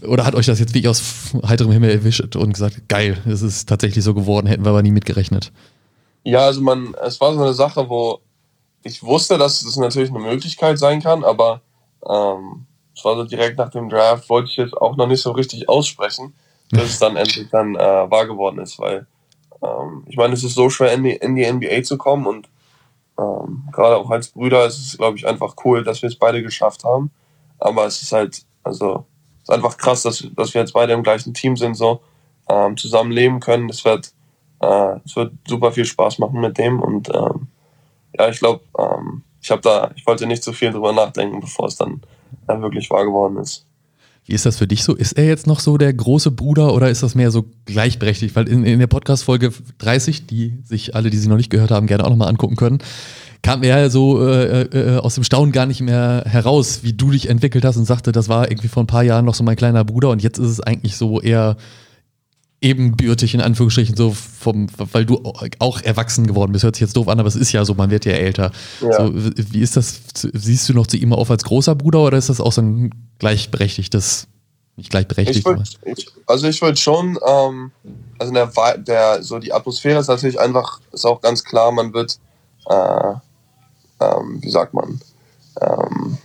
oder hat euch das jetzt wie aus heiterem Himmel erwischt und gesagt, geil, es ist tatsächlich so geworden, hätten wir aber nie mitgerechnet? Ja, also man, es war so eine Sache, wo ich wusste, dass das natürlich eine Möglichkeit sein kann, aber ähm, es war so direkt nach dem Draft, wollte ich jetzt auch noch nicht so richtig aussprechen, bis es dann [laughs] endlich dann äh, wahr geworden ist, weil ähm, ich meine, es ist so schwer in die, in die NBA zu kommen und ähm, gerade auch als Brüder ist es, glaube ich, einfach cool, dass wir es beide geschafft haben. Aber es ist halt, also, es ist einfach krass, dass, dass wir jetzt beide im gleichen Team sind, so ähm, zusammen leben können. Es wird, äh, es wird super viel Spaß machen mit dem und ähm, ja, ich glaube, ähm, ich habe da, ich wollte nicht zu viel drüber nachdenken, bevor es dann äh, wirklich wahr geworden ist. Wie ist das für dich so? Ist er jetzt noch so der große Bruder oder ist das mehr so gleichberechtigt? Weil in, in der Podcast-Folge 30, die sich alle, die sie noch nicht gehört haben, gerne auch nochmal angucken können, kam er so äh, äh, aus dem Staunen gar nicht mehr heraus, wie du dich entwickelt hast und sagte, das war irgendwie vor ein paar Jahren noch so mein kleiner Bruder und jetzt ist es eigentlich so eher ebenbürtig in Anführungsstrichen so vom, weil du auch erwachsen geworden bist. Hört sich jetzt doof an, aber es ist ja so, man wird ja älter. Ja. So, wie ist das? Siehst du noch zu ihm auf als großer Bruder oder ist das auch so ein gleichberechtigtes, nicht gleichberechtigt? Ich würd, ich, also ich würde schon, ähm, also der, der, so die Atmosphäre ist natürlich einfach, ist auch ganz klar, man wird, äh, ähm, wie sagt man, ähm,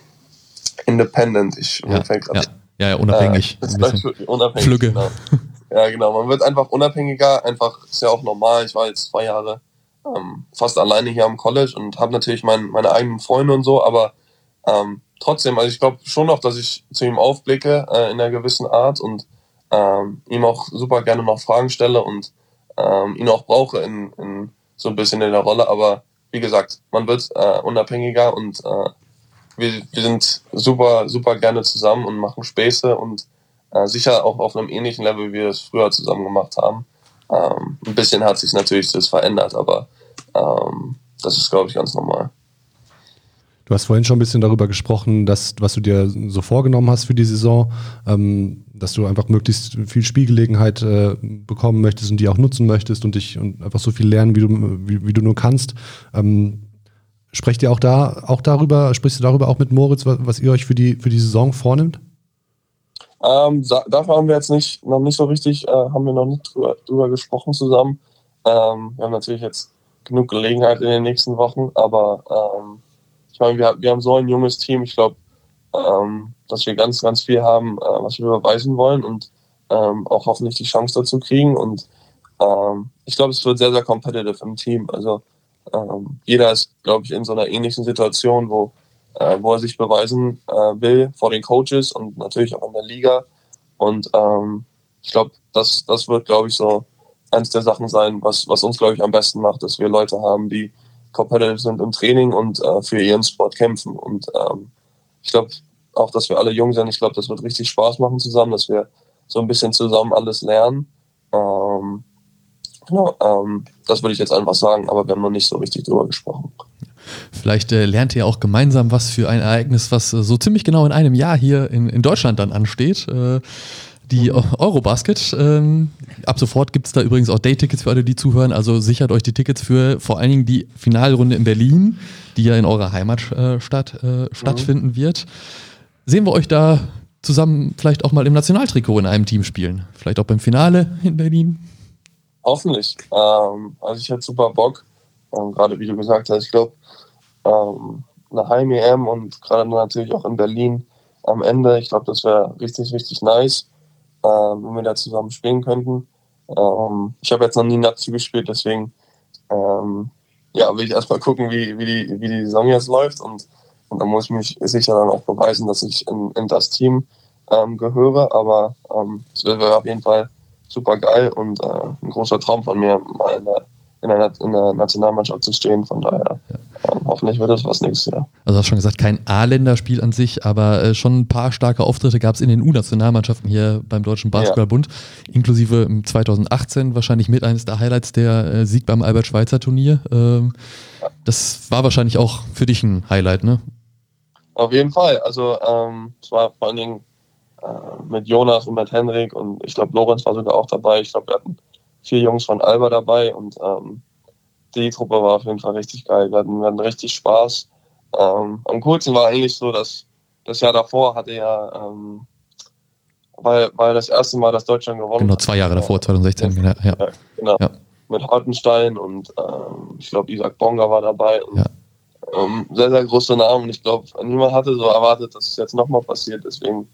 independent. Ich ja, ja, ja, ja, unabhängig. Äh, [laughs] unabhängig. Flügge. Genau. [laughs] Ja, genau. Man wird einfach unabhängiger. Einfach ist ja auch normal. Ich war jetzt zwei Jahre ähm, fast alleine hier am College und habe natürlich mein, meine eigenen Freunde und so, aber ähm, trotzdem, also ich glaube schon noch, dass ich zu ihm aufblicke äh, in einer gewissen Art und ähm, ihm auch super gerne noch Fragen stelle und ähm, ihn auch brauche in, in so ein bisschen in der Rolle. Aber wie gesagt, man wird äh, unabhängiger und äh, wir, wir sind super, super gerne zusammen und machen Späße und äh, sicher auch auf einem ähnlichen Level, wie wir es früher zusammen gemacht haben. Ähm, ein bisschen hat sich natürlich das verändert, aber ähm, das ist, glaube ich, ganz normal. Du hast vorhin schon ein bisschen darüber gesprochen, dass, was du dir so vorgenommen hast für die Saison, ähm, dass du einfach möglichst viel Spielgelegenheit äh, bekommen möchtest und die auch nutzen möchtest und dich und einfach so viel lernen, wie du, wie, wie du nur kannst. Ähm, sprecht ihr auch da auch darüber, sprichst du darüber auch mit Moritz, was, was ihr euch für die, für die Saison vornimmt? Ähm, dafür haben wir jetzt nicht, noch nicht so richtig, äh, haben wir noch nicht drüber, drüber gesprochen zusammen. Ähm, wir haben natürlich jetzt genug Gelegenheit in den nächsten Wochen, aber ähm, ich meine, wir, wir haben so ein junges Team, ich glaube, ähm, dass wir ganz, ganz viel haben, äh, was wir beweisen wollen und ähm, auch hoffentlich die Chance dazu kriegen. Und ähm, ich glaube, es wird sehr, sehr competitive im Team. Also ähm, jeder ist, glaube ich, in so einer ähnlichen Situation, wo äh, wo er sich beweisen äh, will vor den Coaches und natürlich auch in der Liga. Und ähm, ich glaube, das, das wird, glaube ich, so eins der Sachen sein, was, was uns, glaube ich, am besten macht, dass wir Leute haben, die competitive sind im Training und äh, für ihren Sport kämpfen. Und ähm, ich glaube auch, dass wir alle jung sind. Ich glaube, das wird richtig Spaß machen zusammen, dass wir so ein bisschen zusammen alles lernen. Ähm, genau, ähm, das würde ich jetzt einfach sagen, aber wir haben noch nicht so richtig drüber gesprochen. Vielleicht äh, lernt ihr auch gemeinsam was für ein Ereignis, was äh, so ziemlich genau in einem Jahr hier in, in Deutschland dann ansteht. Äh, die Eurobasket. Ähm, ab sofort gibt es da übrigens auch Day-Tickets für alle, die zuhören. Also sichert euch die Tickets für vor allen Dingen die Finalrunde in Berlin, die ja in eurer Heimatstadt äh, stattfinden mhm. wird. Sehen wir euch da zusammen vielleicht auch mal im Nationaltrikot in einem Team spielen? Vielleicht auch beim Finale in Berlin? Hoffentlich. Ähm, also ich hätte super Bock. Ähm, gerade wie du gesagt hast, ich glaube, ähm, eine Heim-EM und gerade natürlich auch in Berlin am Ende, ich glaube, das wäre richtig, richtig nice, äh, wenn wir da zusammen spielen könnten. Ähm, ich habe jetzt noch nie Nazi gespielt, deswegen ähm, ja, will ich erstmal gucken, wie, wie, die, wie die Saison jetzt läuft und, und dann muss ich mich sicher dann auch beweisen, dass ich in, in das Team ähm, gehöre, aber ähm, es wäre auf jeden Fall super geil und äh, ein großer Traum von mir, mal in der in der, in der Nationalmannschaft zu stehen. Von daher ja. Ähm, hoffentlich wird das was nächstes Jahr. Also du hast schon gesagt, kein A-Länderspiel an sich, aber äh, schon ein paar starke Auftritte gab es in den U-Nationalmannschaften hier beim Deutschen Basketballbund, ja. inklusive 2018 wahrscheinlich mit eines der Highlights der äh, Sieg beim Albert-Schweitzer-Turnier. Ähm. Das war wahrscheinlich auch für dich ein Highlight, ne? Auf jeden Fall. Also ähm, es war vor allen Dingen äh, mit Jonas und mit Henrik und ich glaube, Lorenz war sogar auch dabei. Ich glaube, wir hatten vier Jungs von Alba dabei und ähm, die Truppe war auf jeden Fall richtig geil. Wir hatten, wir hatten richtig Spaß. Ähm, am coolsten war eigentlich so, dass das Jahr davor hatte ja, ähm, weil, weil das erste Mal, dass Deutschland gewonnen Genau, zwei Jahre davor, 2016. Ja, ja. ja genau. Ja. Mit Hartenstein und ähm, ich glaube, Isaac Bonga war dabei. Und, ähm, sehr, sehr große Namen. Und ich glaube, niemand hatte so erwartet, dass es jetzt nochmal passiert. Deswegen,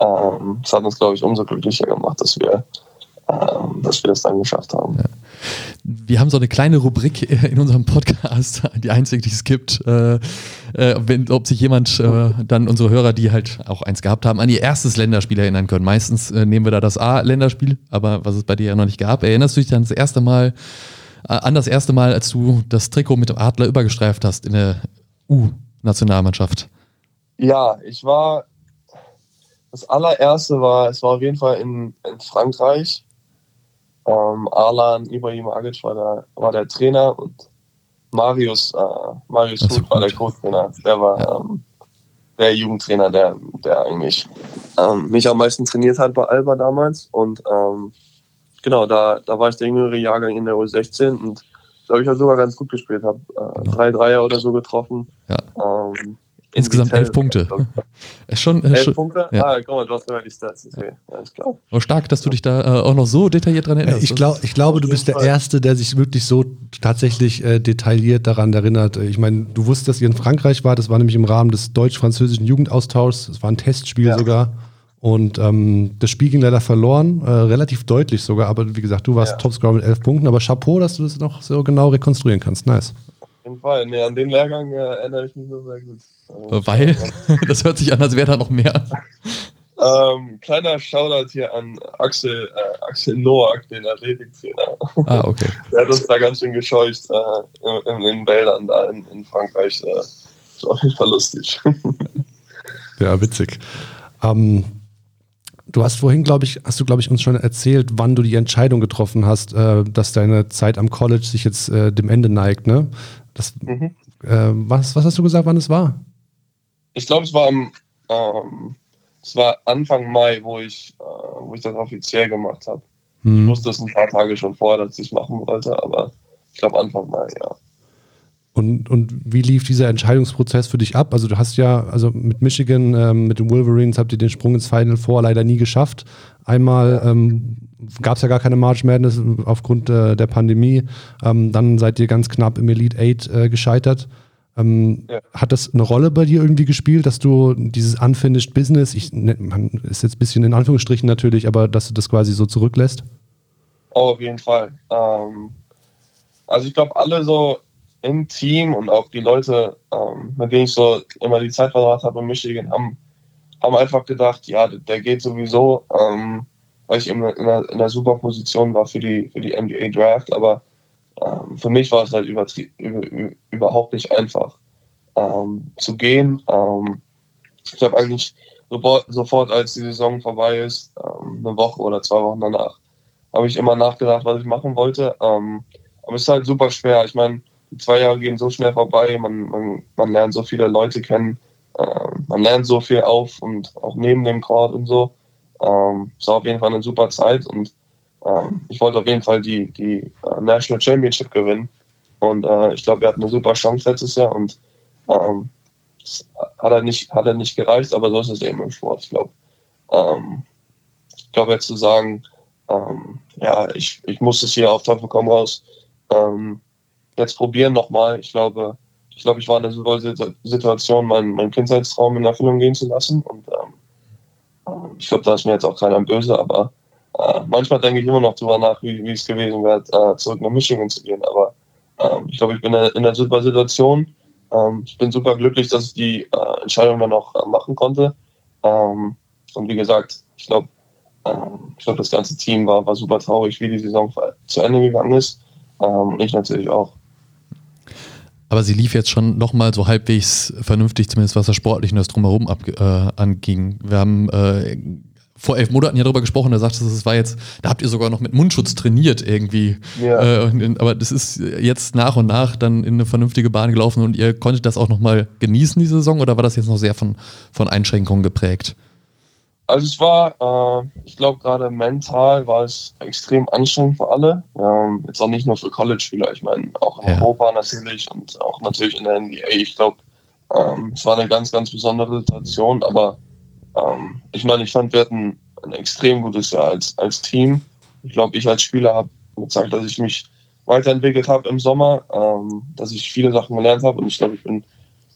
ähm, es hat uns, glaube ich, umso glücklicher gemacht, dass wir dass wir das dann geschafft haben. Ja. Wir haben so eine kleine Rubrik [laughs] in unserem Podcast, [laughs] die einzige, die es gibt, äh, äh, wenn, ob sich jemand, äh, dann unsere Hörer, die halt auch eins gehabt haben, an ihr erstes Länderspiel erinnern können. Meistens äh, nehmen wir da das A-Länderspiel, aber was es bei dir ja noch nicht gab. Erinnerst du dich dann das erste Mal, äh, an das erste Mal, als du das Trikot mit dem Adler übergestreift hast in der U-Nationalmannschaft? Ja, ich war, das allererste war, es war auf jeden Fall in, in Frankreich ähm, Alan Ibrahim Agic war der, war der Trainer und Marius, äh, Marius Huth war der Co-Trainer. Der war ja. ähm, der Jugendtrainer, der, der eigentlich ähm, mich am meisten trainiert hat bei Alba damals. Und ähm, genau, da, da war ich der jüngere Jahrgang in der U16 und glaube ich, habe sogar ganz gut gespielt, habe äh, drei Dreier oder so getroffen. Ja. Ähm, Insgesamt elf Punkte. [laughs] Ist schon, elf schon, Punkte? Ja. Ah, guck mal, du hast sogar die Stats. Okay, alles klar. Oh, stark, dass du dich da äh, auch noch so detailliert dran erinnerst. Ich, glaub, ich glaube, du bist der Erste, der sich wirklich so tatsächlich äh, detailliert daran erinnert. Ich meine, du wusstest, dass ihr in Frankreich wart. Das war nämlich im Rahmen des deutsch-französischen Jugendaustauschs. Es war ein Testspiel ja. sogar. Und ähm, das Spiel ging leider verloren, äh, relativ deutlich sogar, aber wie gesagt, du warst ja. Topscorer mit elf Punkten, aber Chapeau, dass du das noch so genau rekonstruieren kannst. Nice. Jeden Fall. Nee, an den Lehrgang äh, erinnere ich mich nur sehr gut. Also, Weil? [laughs] das hört sich an, als wäre da noch mehr. Ähm, kleiner Shoutout hier an Axel, äh, Axel Noack, den Athletiktrainer. Ah, okay. [laughs] Der hat uns da ganz schön gescheucht äh, in, den Wäldern da in, in Frankreich. Äh, das war auf jeden Fall lustig. [laughs] ja, witzig. Ähm, du hast vorhin, glaube ich, hast du, glaube ich, uns schon erzählt, wann du die Entscheidung getroffen hast, äh, dass deine Zeit am College sich jetzt äh, dem Ende neigt, ne? Das, mhm. Äh, was, was hast du gesagt, wann es war? Ich glaube, es war am ähm, es war Anfang Mai, wo ich, äh, wo ich das offiziell gemacht habe. Hm. Ich wusste es ein paar Tage schon vorher, dass ich es machen wollte, aber ich glaube Anfang Mai, ja. Und, und wie lief dieser Entscheidungsprozess für dich ab? Also du hast ja, also mit Michigan, ähm, mit den Wolverines habt ihr den Sprung ins Final Four leider nie geschafft. Einmal ähm, gab es ja gar keine March Madness aufgrund äh, der Pandemie. Ähm, dann seid ihr ganz knapp im Elite Eight äh, gescheitert. Ähm, ja. Hat das eine Rolle bei dir irgendwie gespielt, dass du dieses unfinished Business, ich, ne, man ist jetzt ein bisschen in Anführungsstrichen natürlich, aber dass du das quasi so zurücklässt? Oh, auf jeden Fall. Ähm, also ich glaube, alle so im Team und auch die Leute, ähm, mit denen ich so immer die Zeit verbracht habe in Michigan, haben, haben einfach gedacht, ja, der geht sowieso, ähm, weil ich in einer, in einer super Position war für die, für die NBA Draft, aber ähm, für mich war es halt über, überhaupt nicht einfach ähm, zu gehen. Ähm, ich habe eigentlich sofort, als die Saison vorbei ist, ähm, eine Woche oder zwei Wochen danach, habe ich immer nachgedacht, was ich machen wollte. Ähm, aber es ist halt super schwer. Ich meine, zwei Jahre gehen so schnell vorbei, man, man, man lernt so viele Leute kennen, äh, man lernt so viel auf und auch neben dem Court und so. Ähm, es war auf jeden Fall eine super Zeit und ähm, ich wollte auf jeden Fall die, die uh, National Championship gewinnen. Und äh, ich glaube, wir hatten eine super Chance letztes Jahr und ähm, hat er nicht, hat er nicht gereicht, aber so ist es eben im Sport. Ich glaube, ähm, ich glaube jetzt zu sagen, ähm, ja, ich, ich muss es hier auf Teufel komm raus, ähm, jetzt probieren nochmal. Ich glaube, ich glaube, ich war in der Situation, meinen mein Kindheitstraum in Erfüllung gehen zu lassen. Und ich glaube, da ist mir jetzt auch keiner böse, aber äh, manchmal denke ich immer noch darüber nach, wie, wie es gewesen wäre, äh, zurück nach Michigan zu gehen. Aber ähm, ich glaube, ich bin in einer super Situation. Ähm, ich bin super glücklich, dass ich die äh, Entscheidung dann auch äh, machen konnte. Ähm, und wie gesagt, ich glaube, ähm, ich glaube, das ganze Team war, war super traurig, wie die Saison zu Ende gegangen ist. Ähm, ich natürlich auch. Aber sie lief jetzt schon nochmal so halbwegs vernünftig, zumindest was das Sportliche und das Drumherum ab, äh, anging. Wir haben äh, vor elf Monaten ja darüber gesprochen, da sagte es war jetzt, da habt ihr sogar noch mit Mundschutz trainiert irgendwie. Ja. Äh, aber das ist jetzt nach und nach dann in eine vernünftige Bahn gelaufen und ihr konntet das auch nochmal genießen, die Saison, oder war das jetzt noch sehr von, von Einschränkungen geprägt? Also es war, äh, ich glaube gerade mental war es extrem anstrengend für alle. Ähm, jetzt auch nicht nur für College-Spieler, ich meine auch in ja. Europa natürlich und auch natürlich in der NBA. Ich glaube, ähm, es war eine ganz, ganz besondere Situation, aber ähm, ich meine, ich fand, wir hatten ein extrem gutes Jahr als, als Team. Ich glaube, ich als Spieler habe gezeigt, dass ich mich weiterentwickelt habe im Sommer, ähm, dass ich viele Sachen gelernt habe und ich glaube, ich bin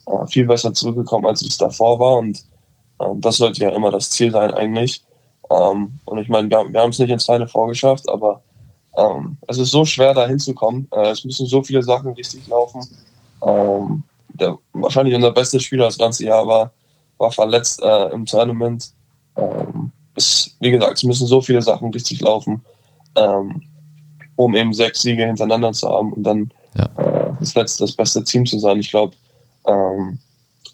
äh, viel besser zurückgekommen, als es davor war und das sollte ja immer das Ziel sein eigentlich. Ähm, und ich meine, wir, wir haben es nicht ins Final vorgeschafft, aber ähm, es ist so schwer, da hinzukommen. Äh, es müssen so viele Sachen richtig laufen. Ähm, der wahrscheinlich unser bestes Spieler das ganze Jahr war war verletzt äh, im Tournament. Ähm, es, wie gesagt, es müssen so viele Sachen richtig laufen, ähm, um eben sechs Siege hintereinander zu haben und dann ja. äh, das letzte, das beste Team zu sein. Ich glaube, ähm,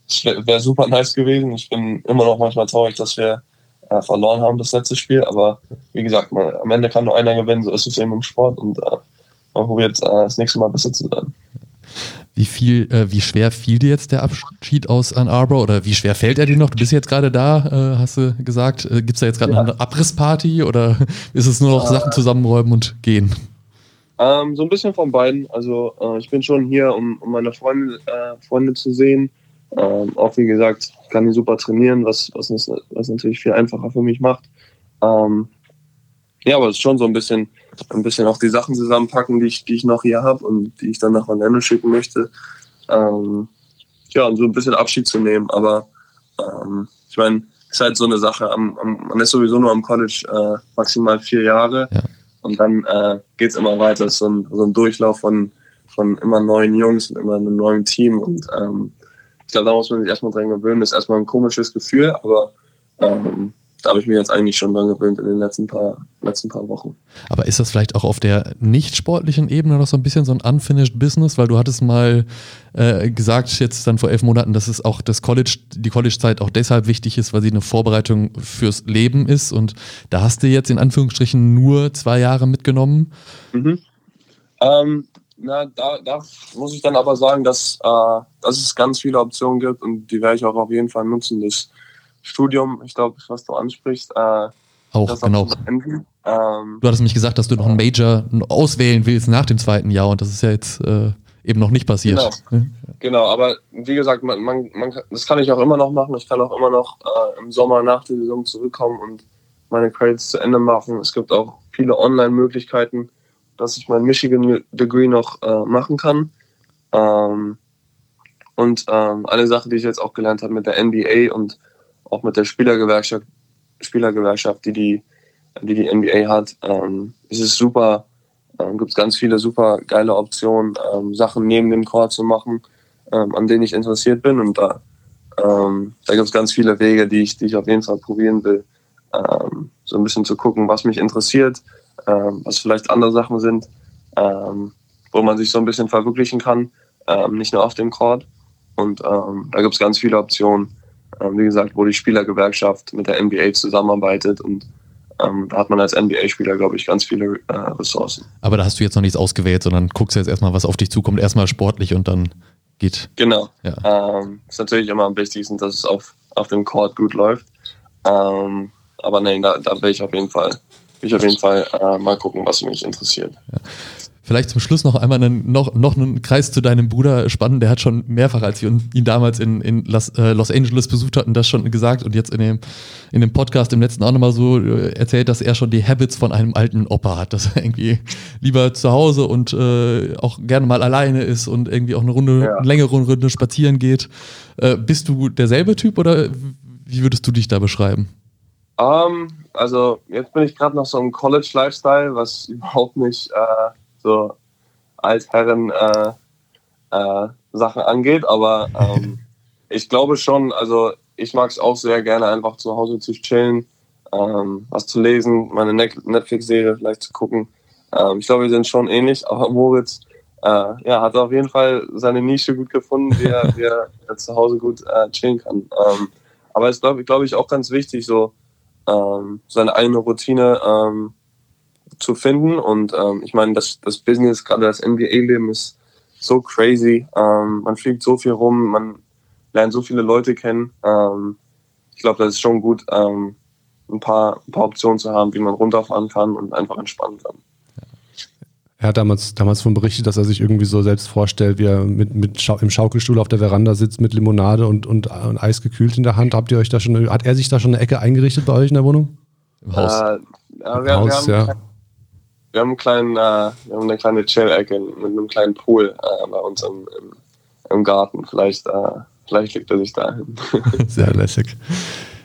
es wäre wär super nice gewesen. Ich bin immer noch manchmal traurig, dass wir äh, verloren haben, das letzte Spiel. Aber wie gesagt, man, am Ende kann nur einer gewinnen, so ist es eben im Sport und äh, man probiert äh, das nächste Mal besser zu sein. Wie viel, äh, wie schwer fiel dir jetzt der Abschied aus Ann Arbor oder wie schwer fällt er dir noch? Du bist jetzt gerade da, äh, hast du gesagt. Äh, Gibt es da jetzt gerade ja. eine Abrissparty oder [laughs] ist es nur noch Sachen zusammenräumen und gehen? Ähm, so ein bisschen von beiden. Also äh, ich bin schon hier, um, um meine Freunde, äh, Freunde zu sehen. Ähm, auch wie gesagt, ich kann die super trainieren, was, was, was natürlich viel einfacher für mich macht. Ähm, ja, aber es ist schon so ein bisschen ein bisschen auch die Sachen zusammenpacken, die ich, die ich noch hier habe und die ich dann nach Orlando schicken möchte. Ähm, ja, und so ein bisschen Abschied zu nehmen. Aber ähm, ich meine, ist halt so eine Sache. Am, am, man ist sowieso nur am College äh, maximal vier Jahre Ja. und dann äh, geht es immer weiter. Es ist so ein, so ein Durchlauf von, von immer neuen Jungs und immer einem neuen Team. Und ähm, ich glaube, da muss man sich erstmal dran gewöhnen. Das ist erstmal ein komisches Gefühl, aber ähm, da habe ich mich jetzt eigentlich schon dran gewöhnt in den letzten paar, letzten paar Wochen. Aber ist das vielleicht auch auf der nicht sportlichen Ebene noch so ein bisschen so ein unfinished Business? Weil du hattest mal äh, gesagt, jetzt dann vor elf Monaten, dass es auch das College, die College-Zeit auch deshalb wichtig ist, weil sie eine Vorbereitung fürs Leben ist. Und da hast du jetzt in Anführungsstrichen nur zwei Jahre mitgenommen. Mhm. Ähm, na, da, da muss ich dann aber sagen, dass, äh, dass es ganz viele Optionen gibt und die werde ich auch auf jeden Fall nutzen. Das Studium, ich glaube, was du ansprichst, äh, Auch, genau. Ähm, Du hattest mich gesagt, dass du noch einen Major auswählen willst nach dem zweiten Jahr und das ist ja jetzt äh, eben noch nicht passiert. Genau, aber wie gesagt, man, man, man, das kann ich auch immer noch machen. Ich kann auch immer noch äh, im Sommer nach der Saison zurückkommen und meine Credits zu Ende machen. Es gibt auch viele Online-Möglichkeiten, dass ich mein Michigan-Degree noch äh, machen kann. Ähm, und ähm, eine Sache, die ich jetzt auch gelernt habe mit der NBA und auch mit der Spielergewerkschaft, Spielergewerkschaft die, die, die die NBA hat, ähm, es super, ähm, gibt es ganz viele super geile Optionen, ähm, Sachen neben dem Court zu machen, ähm, an denen ich interessiert bin. Und da, ähm, da gibt es ganz viele Wege, die ich, die ich auf jeden Fall probieren will. Ähm, so ein bisschen zu gucken, was mich interessiert, ähm, was vielleicht andere Sachen sind, ähm, wo man sich so ein bisschen verwirklichen kann, ähm, nicht nur auf dem Court. Und ähm, da gibt es ganz viele Optionen, ähm, wie gesagt, wo die Spielergewerkschaft mit der NBA zusammenarbeitet und da hat man als NBA-Spieler, glaube ich, ganz viele äh, Ressourcen. Aber da hast du jetzt noch nichts ausgewählt, sondern guckst jetzt erstmal, was auf dich zukommt. Erstmal sportlich und dann geht. Genau. Ja. Ähm, ist natürlich immer am wichtigsten, dass es auf, auf dem Court gut läuft. Ähm, aber nein, da, da will ich auf jeden Fall, ich auf jeden Fall äh, mal gucken, was mich interessiert. Vielleicht zum Schluss noch einmal einen, noch, noch einen Kreis zu deinem Bruder spannen. Der hat schon mehrfach, als wir ihn damals in, in Los, äh, Los Angeles besucht hatten, das schon gesagt und jetzt in dem, in dem Podcast im letzten auch nochmal so äh, erzählt, dass er schon die Habits von einem alten Opa hat, dass er irgendwie lieber zu Hause und äh, auch gerne mal alleine ist und irgendwie auch eine Runde, Ja. eine längere Runde spazieren geht. Äh, bist du derselbe Typ oder wie würdest du dich da beschreiben? Ähm, also jetzt bin ich gerade noch so im College-Lifestyle, was [laughs] überhaupt nicht äh, so Altherren äh, äh, Sachen angeht, aber ähm, [laughs] ich glaube schon, also ich mag es auch sehr gerne, einfach zu Hause zu chillen, ähm, was zu lesen, meine Net- Netflix-Serie vielleicht zu gucken. Ähm, ich glaube, wir sind schon ähnlich, aber Moritz äh, ja, hat auf jeden Fall seine Nische gut gefunden, wie er, wie er zu Hause gut äh, chillen kann. Ähm, aber es ist, glaube glaub ich, auch ganz wichtig, so ähm, seine eigene Routine ähm, zu finden. Und ähm, ich meine, das, das Business, gerade das NBA-Leben ist so crazy. Ähm, man fliegt so viel rum, man lernt so viele Leute kennen. Ähm, ich glaube, das ist schon gut, ähm, ein, paar, ein paar Optionen zu haben, wie man runterfahren kann und einfach entspannen kann. Er hat damals, damals von berichtet, dass er sich irgendwie so selbst vorstellt, wie er mit, mit Schau im Schaukelstuhl auf der Veranda sitzt mit Limonade und, und, und Eis gekühlt in der Hand. Habt ihr euch da schon, hat er sich da schon eine Ecke eingerichtet bei euch in der Wohnung? Im Haus? Äh, ja, Im wir, Haus, wir, haben, ja. wir haben einen kleinen, äh, wir haben eine kleine Chill-Ecke mit einem kleinen Pool äh, bei uns im, im, im Garten. Vielleicht, äh, vielleicht legt er sich da hin. [laughs] Sehr lässig.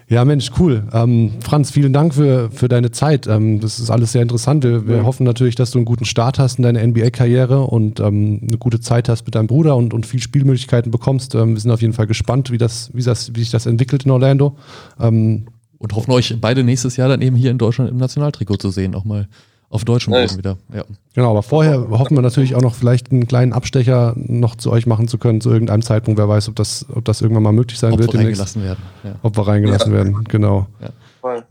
Ja, Mensch, cool. Ähm, Franz, vielen Dank für, für deine Zeit. Ähm, das ist alles sehr interessant. Wir, wir Ja. hoffen natürlich, dass du einen guten Start hast in deiner NBA-Karriere und ähm, eine gute Zeit hast mit deinem Bruder und, und viel Spielmöglichkeiten bekommst. Ähm, wir sind auf jeden Fall gespannt, wie, das, wie, das, wie sich das entwickelt in Orlando. Ähm, Und hoffen euch beide nächstes Jahr dann eben hier in Deutschland im Nationaltrikot zu sehen, auch mal auf deutschem Nice. Boden wieder. Ja. genau, aber vorher hoffen wir natürlich auch noch vielleicht einen kleinen Abstecher noch zu euch machen zu können, zu irgendeinem Zeitpunkt. Wer weiß, ob das, ob das irgendwann mal möglich sein Ob wird wir demnächst. reingelassen werden. Ja. Ob wir reingelassen Ja. werden, genau. Voll.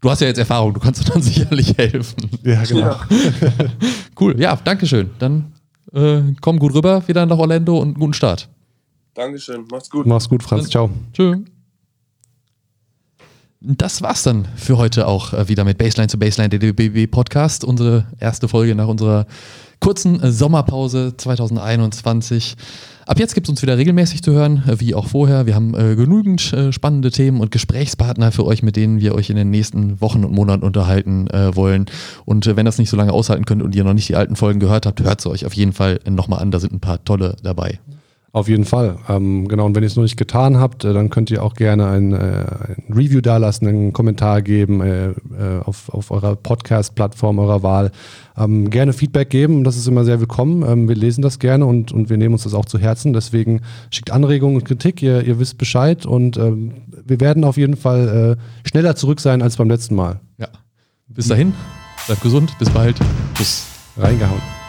Du hast ja jetzt Erfahrung, du kannst uns dann [laughs] sicherlich helfen. Ja, genau. Ja. [laughs] Cool, ja, Dankeschön. Dann äh, komm gut rüber wieder nach Orlando und einen guten Start. Dankeschön, macht's gut. Mach's gut, Franz. Ciao. Tschö. Das war's dann für heute auch äh, wieder mit Baseline zu Baseline, der DBB Podcast. Unsere erste Folge nach unserer kurzen äh, Sommerpause 2021. Ab jetzt gibt es uns wieder regelmäßig zu hören, äh, wie auch vorher. Wir haben äh, genügend äh, spannende Themen und Gesprächspartner für euch, mit denen wir euch in den nächsten Wochen und Monaten unterhalten äh, wollen. Und wenn das nicht so lange aushalten könnt und ihr noch nicht die alten Folgen gehört habt, hört sie euch auf jeden Fall nochmal an. Da sind ein paar tolle dabei. Auf jeden Fall. Ähm, genau, und wenn ihr es noch nicht getan habt, äh, dann könnt ihr auch gerne ein, äh, ein Review dalassen, einen Kommentar geben äh, äh, auf, auf eurer Podcast-Plattform eurer Wahl. Ähm, gerne Feedback geben, das ist immer sehr willkommen. Ähm, wir lesen das gerne und, und wir nehmen uns das auch zu Herzen. Deswegen schickt Anregungen und Kritik, ihr, ihr wisst Bescheid und ähm, wir werden auf jeden Fall äh, schneller zurück sein als beim letzten Mal. Ja. Bis dahin, bleibt gesund, bis bald. Tschüss. Reingehauen.